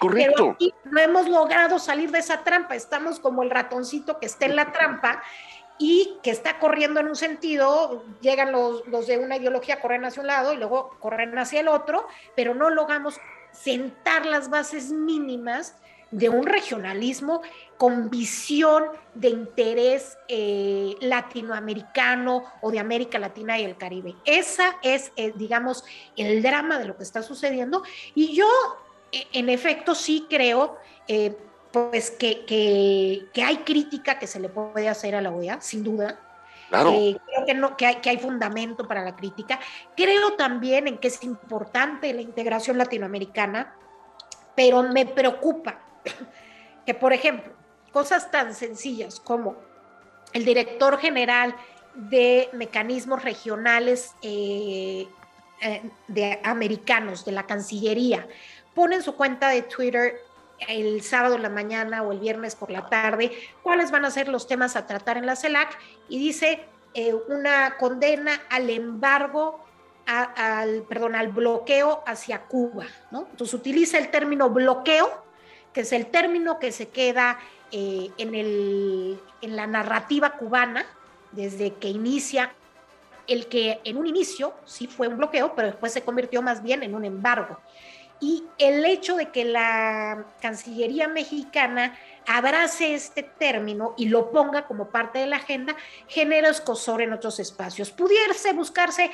[SPEAKER 1] Correcto. Pero
[SPEAKER 4] aquí no hemos logrado salir de esa trampa, estamos como el ratoncito que está en la trampa y que está corriendo en un sentido, llegan los, los de una ideología, corren hacia un lado y luego corren hacia el otro, pero no logramos sentar las bases mínimas de un regionalismo con visión de interés eh, latinoamericano o de América Latina y el Caribe. Esa es, eh, digamos, el drama de lo que está sucediendo. Y yo, eh, en efecto, sí creo pues que, que, hay crítica que se le puede hacer a la OEA, sin duda.
[SPEAKER 1] Claro.
[SPEAKER 4] creo que, no, que, hay, que hay fundamento para la crítica. Creo también en que es importante la integración latinoamericana, pero me preocupa que, por ejemplo, cosas tan sencillas como el director general de mecanismos regionales eh, eh, de americanos de la Cancillería pone en su cuenta de Twitter el sábado en la mañana o el viernes por la tarde cuáles van a ser los temas a tratar en la CELAC y dice eh, una condena al embargo al, perdón, al bloqueo hacia Cuba, ¿no? Entonces utiliza el término bloqueo que es el término que se queda eh, en, el, en la narrativa cubana desde que inicia el que en un inicio sí fue un bloqueo, pero después se convirtió más bien en un embargo. Y el hecho de que la Cancillería mexicana abrace este término y lo ponga como parte de la agenda, genera escosor en otros espacios. Pudiese buscarse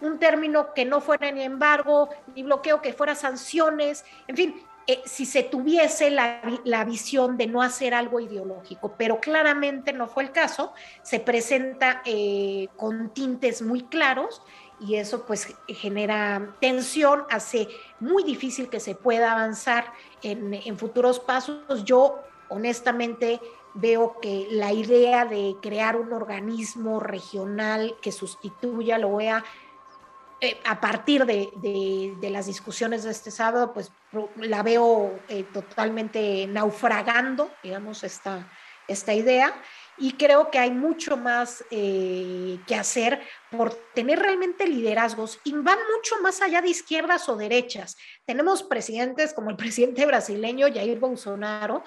[SPEAKER 4] un término que no fuera ni embargo, ni bloqueo, que fuera sanciones, en fin, eh, si se tuviese la, visión de no hacer algo ideológico, pero claramente no fue el caso, se presenta eh, con tintes muy claros y eso pues genera tensión, hace muy difícil que se pueda avanzar en, futuros pasos. Yo honestamente veo que la idea de crear un organismo regional que sustituya la OEA eh, a partir de, las discusiones de este sábado, pues la veo eh, totalmente naufragando, digamos, esta, esta idea. Y creo que hay mucho más eh, que hacer por tener realmente liderazgos y van mucho más allá de izquierdas o derechas. Tenemos presidentes como el presidente brasileño Jair Bolsonaro,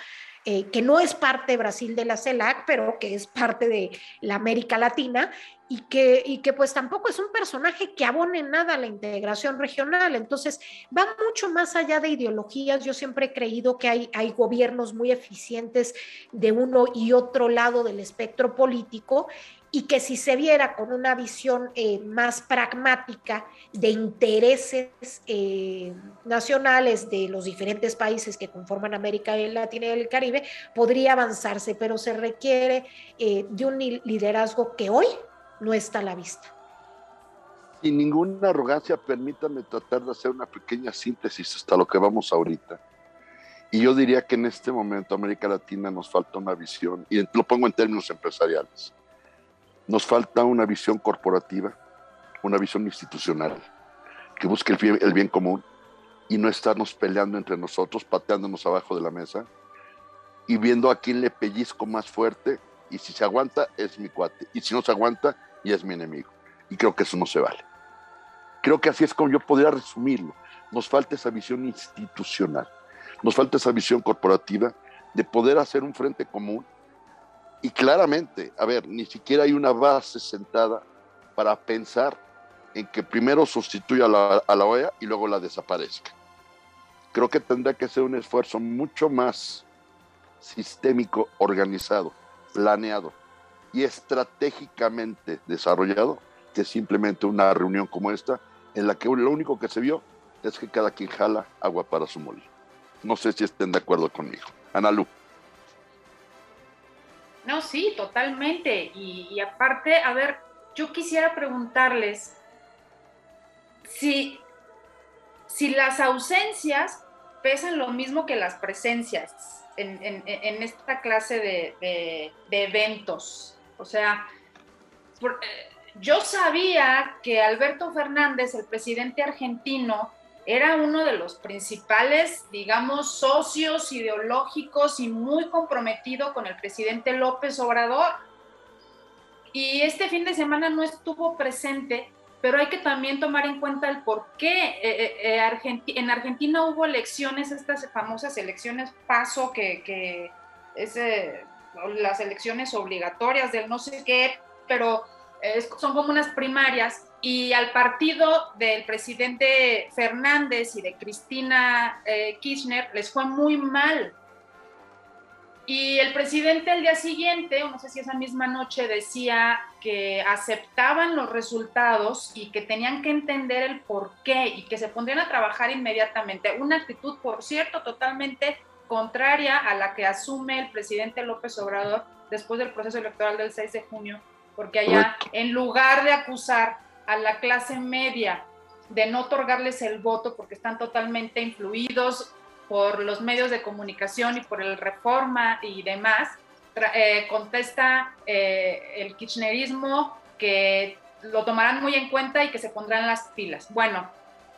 [SPEAKER 4] que no es parte Brasil de la CELAC, pero que es parte de la América Latina y que, y que pues tampoco es un personaje que abone nada a la integración regional. Entonces, va mucho más allá de ideologías. Yo siempre he creído que hay, hay gobiernos muy eficientes de uno y otro lado del espectro político y que si se viera con una visión eh, más pragmática de intereses eh, nacionales de los diferentes países que conforman América Latina y el Caribe, podría avanzarse, pero se requiere eh, de un liderazgo que hoy no está a la vista.
[SPEAKER 1] Sin ninguna arrogancia, permítame tratar de hacer una pequeña síntesis hasta lo que vamos ahorita. Y yo diría que en este momento América Latina nos falta una visión, y lo pongo en términos empresariales, nos falta una visión corporativa, una visión institucional, que busque el bien, el bien común y no estarnos peleando entre nosotros, pateándonos abajo de la mesa y viendo a quién le pellizco más fuerte y si se aguanta es mi cuate y si no se aguanta y es mi enemigo. Y creo que eso no se vale. Creo que así es como yo podría resumirlo. Nos falta esa visión institucional, nos falta esa visión corporativa de poder hacer un frente común. Y claramente, a ver, ni siquiera hay una base sentada para pensar en que primero sustituya a la, a OEA y luego la desaparezca. Creo que tendrá que ser un esfuerzo mucho más sistémico, organizado, planeado y estratégicamente desarrollado que simplemente una reunión como esta, en la que lo único que se vio es que cada quien jala agua para su molino. No sé si estén de acuerdo conmigo. Analu.
[SPEAKER 3] No, sí, totalmente. Y, aparte, a ver, yo quisiera preguntarles si, si las ausencias pesan lo mismo que las presencias en, esta clase de, eventos. O sea, eh, yo sabía que Alberto Fernández, el presidente argentino, era uno de los principales, digamos, socios ideológicos y muy comprometido con el presidente López Obrador. Y este fin de semana no estuvo presente pero hay que también tomar en cuenta el por qué eh, eh, eh, en Argentina hubo elecciones, estas famosas elecciones paso, que, que es las elecciones obligatorias del no sé qué, pero son como unas primarias y al partido del presidente Fernández y de Cristina Kirchner les fue muy mal y el presidente el día siguiente, no sé si esa misma noche, decía que aceptaban los resultados y que tenían que entender el por qué y que se pondrían a trabajar inmediatamente. Una actitud, por cierto, totalmente contraria a la que asume el presidente López Obrador después del proceso electoral del 6 de junio, porque allá, en lugar de acusar a la clase media de no otorgarles el voto porque están totalmente influidos por los medios de comunicación y por el reforma y demás, eh, contesta eh, el kirchnerismo que lo tomarán muy en cuenta y que se pondrán las pilas. Bueno,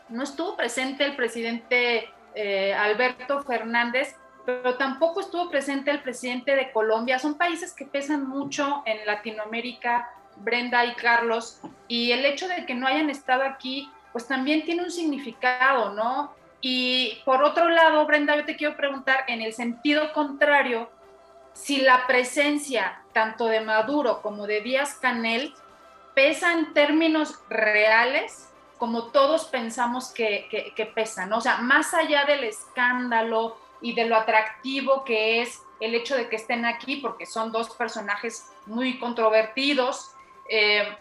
[SPEAKER 3] no estuvo presente el presidente eh, Alberto Fernández, pero tampoco estuvo presente el presidente de Colombia. Son países que pesan mucho en Latinoamérica, Brenda y Carlos, y el hecho de que no hayan estado aquí, pues también tiene un significado, ¿no? Y por otro lado, Brenda, yo te quiero preguntar en el sentido contrario, si la presencia tanto de Maduro como de Díaz Canel pesa en términos reales, como todos pensamos que, que, pesan, O sea, más allá del escándalo y de lo atractivo que es el hecho de que estén aquí, porque son dos personajes muy controvertidos, eh,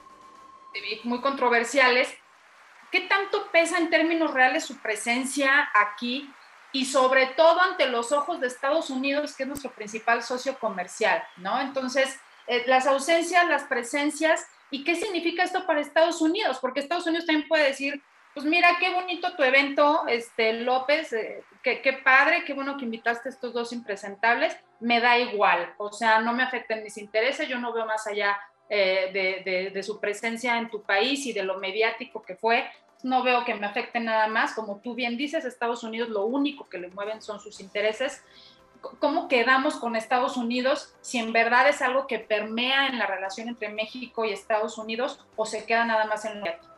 [SPEAKER 3] muy controversiales. ¿Qué tanto pesa en términos reales su presencia aquí y sobre todo ante los ojos de Estados Unidos, que es nuestro principal socio comercial, ¿no? Entonces, eh, las ausencias, las presencias, ¿y qué significa esto para Estados Unidos? Porque Estados Unidos también puede decir, pues mira, qué bonito tu evento, este, López, eh, qué, padre, qué bueno que invitaste a estos dos impresentables, me da igual, o sea, no me afectan mis intereses, yo no veo más allá eh, de, su presencia en tu país y de lo mediático que fue, no veo que me afecte nada más, como tú bien dices, Estados Unidos lo único que le mueven son sus intereses. ¿Cómo quedamos con Estados Unidos si en verdad es algo que permea en la relación entre México y Estados Unidos o se queda nada más en lo mediático?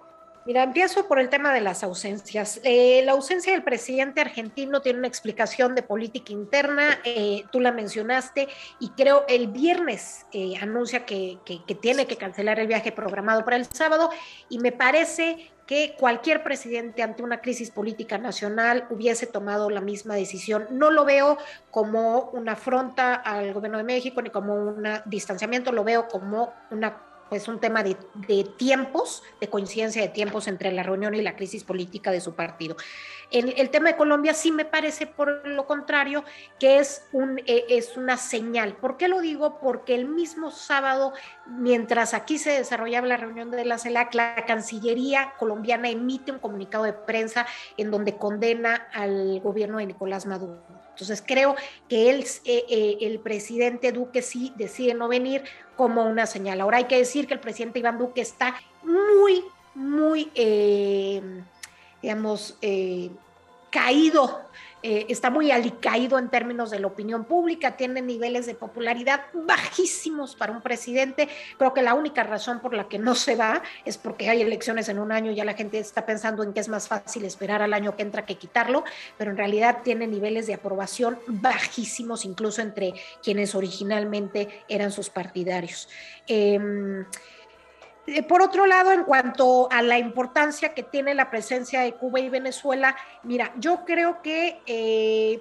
[SPEAKER 4] Mira, empiezo por el tema de las ausencias. Eh, la ausencia del presidente argentino tiene una explicación de política interna, eh, tú la mencionaste, y creo el viernes eh, anuncia que, que, tiene que cancelar el viaje programado para el sábado, y me parece que cualquier presidente ante una crisis política nacional hubiese tomado la misma decisión. No lo veo como una afronta al gobierno de México ni como un distanciamiento, lo veo como una pues un tema de, tiempos, de coincidencia de tiempos entre la reunión y la crisis política de su partido. El, tema de Colombia sí me parece, por lo contrario, que es, un, eh, es una señal. ¿Por qué lo digo? Porque el mismo sábado, mientras aquí se desarrollaba la reunión de la CELAC, la Cancillería colombiana emite un comunicado de prensa en donde condena al gobierno de Nicolás Maduro. Entonces creo que eh, eh, el presidente Duque sí decide no venir como una señal. Ahora hay que decir que el presidente Iván Duque está muy, muy, eh, digamos, caído eh, está muy alicaído en términos de la opinión pública, tiene niveles de popularidad bajísimos para un presidente. Creo que la única razón por la que no se va es porque hay elecciones en un año y ya la gente está pensando en que es más fácil esperar al año que entra que quitarlo, pero en realidad tiene niveles de aprobación bajísimos, incluso entre quienes originalmente eran sus partidarios. Em, por otro lado, en cuanto a la importancia que tiene la presencia de Cuba y Venezuela, mira, yo creo que eh,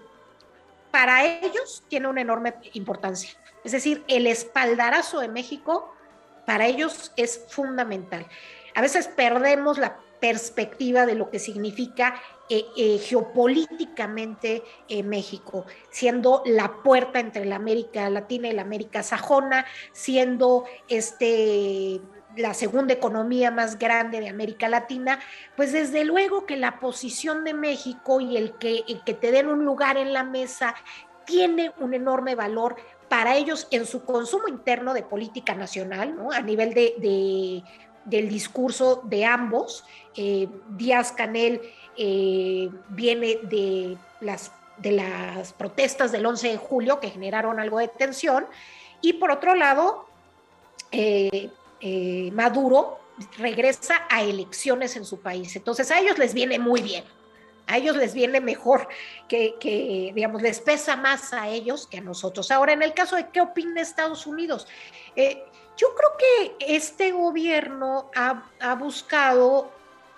[SPEAKER 4] para ellos tiene una enorme importancia. Es decir, el espaldarazo de México para ellos es fundamental. A veces perdemos la perspectiva de lo que significa eh, geopolíticamente México, siendo la puerta entre la América Latina y la América sajona, siendo este la segunda economía más grande de América Latina, pues desde luego que la posición de México y el que, que te den un lugar en la mesa tiene un enorme valor para ellos en su consumo interno de política nacional, ¿no? a nivel de, del discurso de ambos. Eh, Díaz Canel eh, viene de las, de las protestas del 11 de julio que generaron algo de tensión, y por otro lado, eh, eh, Maduro regresa a elecciones en su país. Entonces a ellos les viene muy bien, a ellos les viene mejor que, digamos, les pesa más a ellos que a nosotros. Ahora, en el caso de qué opina Estados Unidos, eh, yo creo que este gobierno ha, buscado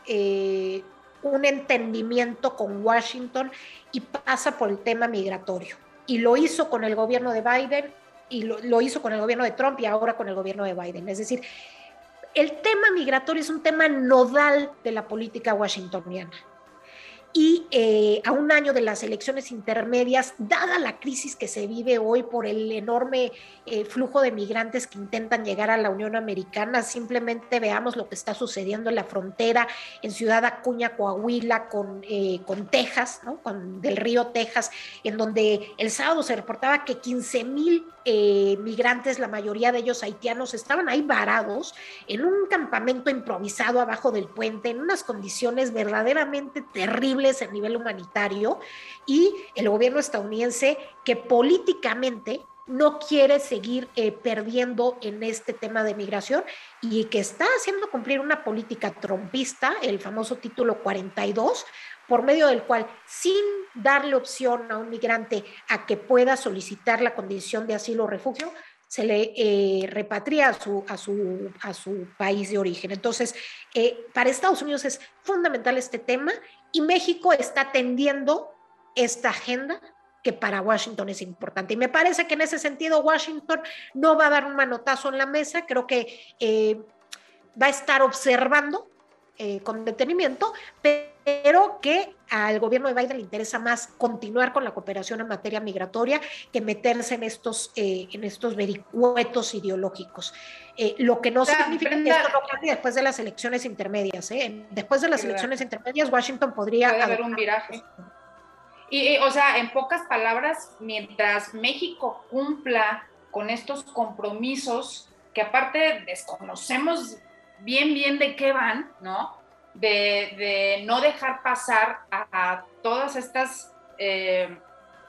[SPEAKER 4] eh, un entendimiento con Washington y pasa por el tema migratorio. Y lo hizo con el gobierno de Biden y lo, hizo con el gobierno de Trump y ahora con el gobierno de Biden. Es decir, el tema migratorio es un tema nodal de la política washingtoniana y eh, a un año de las elecciones intermedias, dada la crisis que se vive hoy por el enorme eh, flujo de migrantes que intentan llegar a la Unión Americana, simplemente veamos lo que está sucediendo en la frontera en Ciudad Acuña, Coahuila, con, eh, con Texas, con, del río Texas, en donde el sábado se reportaba que 15 mil migrantes, la mayoría de ellos haitianos, estaban ahí varados en un campamento improvisado abajo del puente, en unas condiciones verdaderamente terribles a nivel humanitario y el gobierno estadounidense que políticamente no quiere seguir eh, perdiendo en este tema de migración y que está haciendo cumplir una política trompista, el famoso título 42, por medio del cual, sin darle opción a un migrante a que pueda solicitar la condición de asilo o refugio, se le eh, repatria a su, a, su, a su país de origen. Entonces, eh, para Estados Unidos es fundamental este tema y México está atendiendo esta agenda que para Washington es importante. Y me parece que en ese sentido Washington no va a dar un manotazo en la mesa, creo que eh, va a estar observando eh, con detenimiento, pero que al gobierno de Biden le interesa más continuar con la cooperación en materia migratoria que meterse en estos, eh, en estos vericuetos ideológicos. Eh, lo que no significa que esto no cambie después de las elecciones intermedias. Después de las elecciones intermedias, Washington podría...
[SPEAKER 3] Puede haber un viraje. Y, o sea, en pocas palabras, mientras México cumpla con estos compromisos, que aparte desconocemos bien, bien de qué van, ¿no? De, no dejar pasar a, todas estas eh,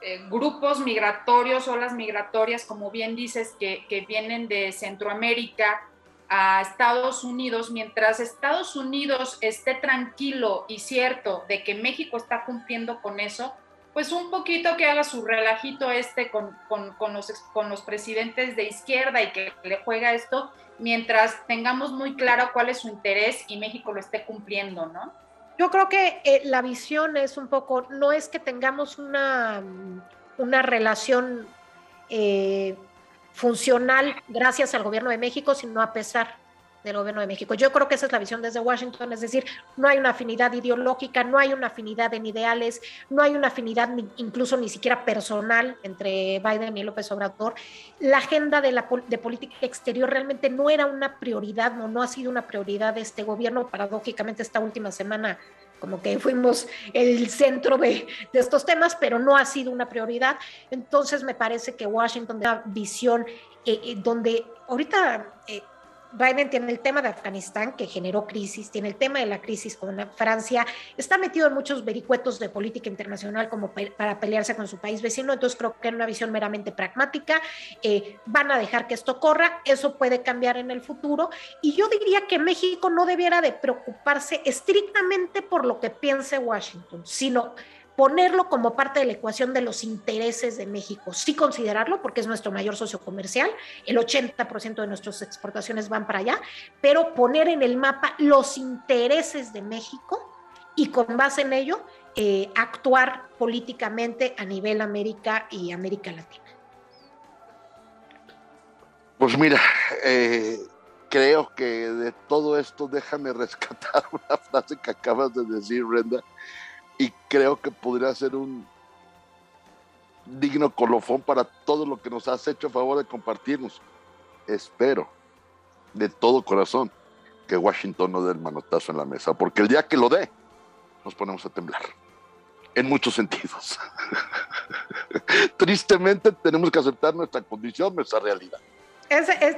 [SPEAKER 3] eh, grupos migratorios, olas migratorias, como bien dices, que, que vienen de Centroamérica a Estados Unidos, mientras Estados Unidos esté tranquilo y cierto de que México está cumpliendo con eso, pues un poquito que haga su relajito este con, con, con, los, con los presidentes de izquierda y que le juega esto, mientras tengamos muy claro cuál es su interés y México lo esté cumpliendo, ¿no?
[SPEAKER 4] Yo creo que eh, la visión es un poco, no es que tengamos una, una relación eh, funcional gracias al gobierno de México, sino a pesar del gobierno de México. Yo creo que esa es la visión desde Washington, es decir, no hay una afinidad ideológica, no hay una afinidad en ideales, no hay una afinidad incluso ni siquiera personal entre Biden y López Obrador. La agenda de, la, de política exterior realmente no era una prioridad, no, ha sido una prioridad de este gobierno. Paradójicamente, esta última semana como que fuimos el centro de, de, estos temas, pero no ha sido una prioridad. Entonces me parece que Washington da visión eh, eh, donde ahorita eh, Biden tiene el tema de Afganistán, que generó crisis, tiene el tema de la crisis con Francia, está metido en muchos vericuetos de política internacional como para pelearse con su país vecino, entonces creo que en una visión meramente pragmática eh, van a dejar que esto corra, eso puede cambiar en el futuro, y yo diría que México no debiera de preocuparse estrictamente por lo que piense Washington, sino ponerlo como parte de la ecuación de los intereses de México, sí considerarlo porque es nuestro mayor socio comercial, el 80% de nuestras exportaciones van para allá, pero poner en el mapa los intereses de México y con base en ello eh, actuar políticamente a nivel América y América Latina.
[SPEAKER 1] Pues mira, eh, creo que de todo esto déjame rescatar una frase que acabas de decir, Brenda y creo que podría ser un digno colofón para todo lo que nos has hecho a favor de compartirnos. Espero de todo corazón que Washington no dé el manotazo en la mesa, porque el día que lo dé, nos ponemos a temblar, en muchos sentidos. Tristemente tenemos que aceptar nuestra condición, nuestra realidad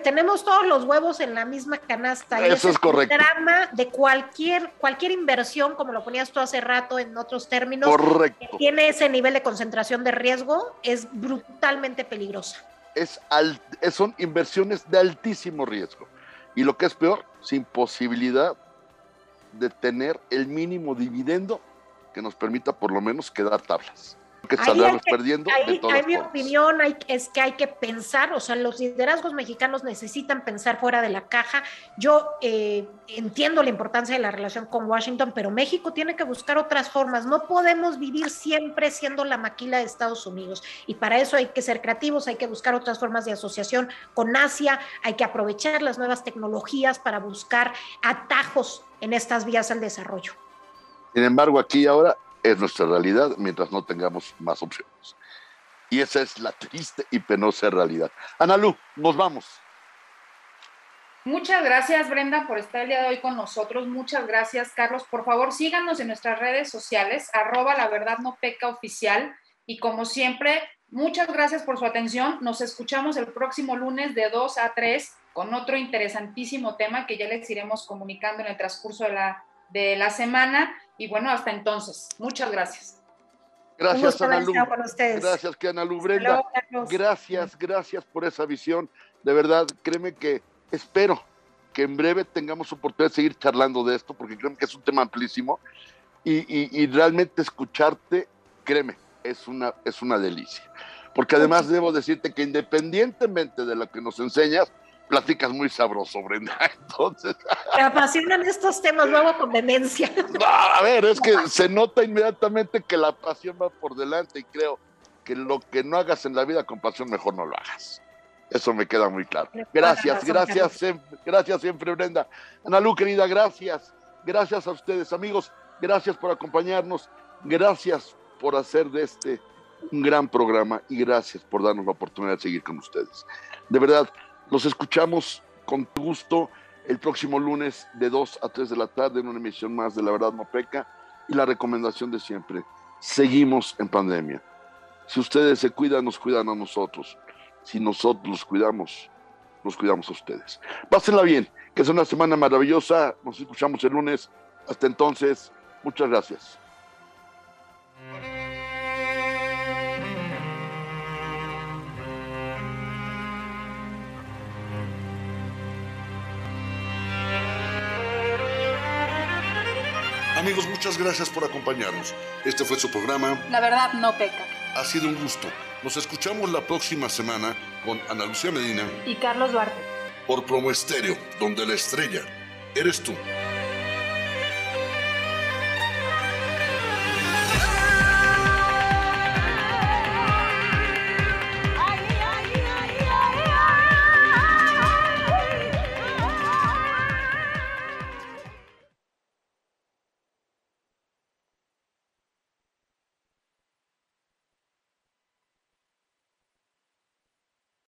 [SPEAKER 4] tenemos todos los huevos en la misma canasta.
[SPEAKER 1] Eso es correcto.
[SPEAKER 4] El drama de cualquier, cualquier inversión, como lo ponías tú hace rato en otros términos,
[SPEAKER 1] correcto.
[SPEAKER 4] que tiene ese nivel de concentración de riesgo, es brutalmente peligrosa.
[SPEAKER 1] Es son inversiones de altísimo riesgo. Y lo que es peor, sin posibilidad de tener el mínimo dividendo que nos permita por lo menos quedar tablas que perdiendo.
[SPEAKER 4] Ahí, mi opinión es que hay que pensar, o sea, los liderazgos mexicanos necesitan pensar fuera de la caja. Yo eh, entiendo la importancia de la relación con Washington, pero México tiene que buscar otras formas. No podemos vivir siempre siendo la maquila de Estados Unidos. Y para eso hay que ser creativos, hay que buscar otras formas de asociación con Asia, hay que aprovechar las nuevas tecnologías para buscar atajos en estas vías al desarrollo.
[SPEAKER 1] Sin embargo, aquí ahora es nuestra realidad mientras no tengamos más opciones. Y esa es la triste y penosa realidad. Analu, nos vamos.
[SPEAKER 3] Muchas gracias, Brenda, por estar el día de hoy con nosotros. Muchas gracias, Carlos. Por favor, síganos en nuestras redes sociales, arroba la verdad no peca oficial. Y como siempre, muchas gracias por su atención. Nos escuchamos el próximo lunes de 2 a 3 con otro interesantísimo tema que ya les iremos comunicando en el transcurso de la, de la semana. Y bueno, hasta entonces, muchas gracias.
[SPEAKER 1] Gracias, Ana Lu. Gracias, que Ana Lu Brenda. Gracias, gracias por esa visión. De verdad, créeme que espero que en breve tengamos oportunidad de seguir charlando de esto, porque creo que es un tema amplísimo. Y, y, realmente escucharte, créeme, es una, es una delicia. Porque además debo decirte que independientemente de lo que nos enseñas, platicas muy sabroso, Brenda. Entonces.
[SPEAKER 4] Me apasionan estos temas luego con demencia.
[SPEAKER 1] a ver, es que se nota inmediatamente que la pasión va por delante y creo que lo que no hagas en la vida con pasión, mejor no lo hagas. Eso me queda muy claro. Gracias, gracias, gracias siempre, Brenda. Ana Lu, querida, gracias. Gracias a ustedes, amigos. Gracias por acompañarnos. Gracias por hacer de este un gran programa y gracias por darnos la oportunidad de seguir con ustedes. De verdad, nos escuchamos con gusto el próximo lunes de 2 a 3 de la tarde en una emisión más de La Verdad No Peca y la recomendación de siempre, seguimos en pandemia. Si ustedes se cuidan, nos cuidan a nosotros. Si nosotros los cuidamos, nos cuidamos a ustedes. Pásenla bien, que es una semana maravillosa. Nos escuchamos el lunes. Hasta entonces, muchas gracias. Amigos, muchas gracias por acompañarnos. Este fue su programa.
[SPEAKER 2] La verdad no peca.
[SPEAKER 1] Ha sido un gusto. Nos escuchamos la próxima semana con Ana Lucía Medina
[SPEAKER 2] y Carlos Duarte.
[SPEAKER 1] Por Promo Estéreo, donde la estrella eres tú.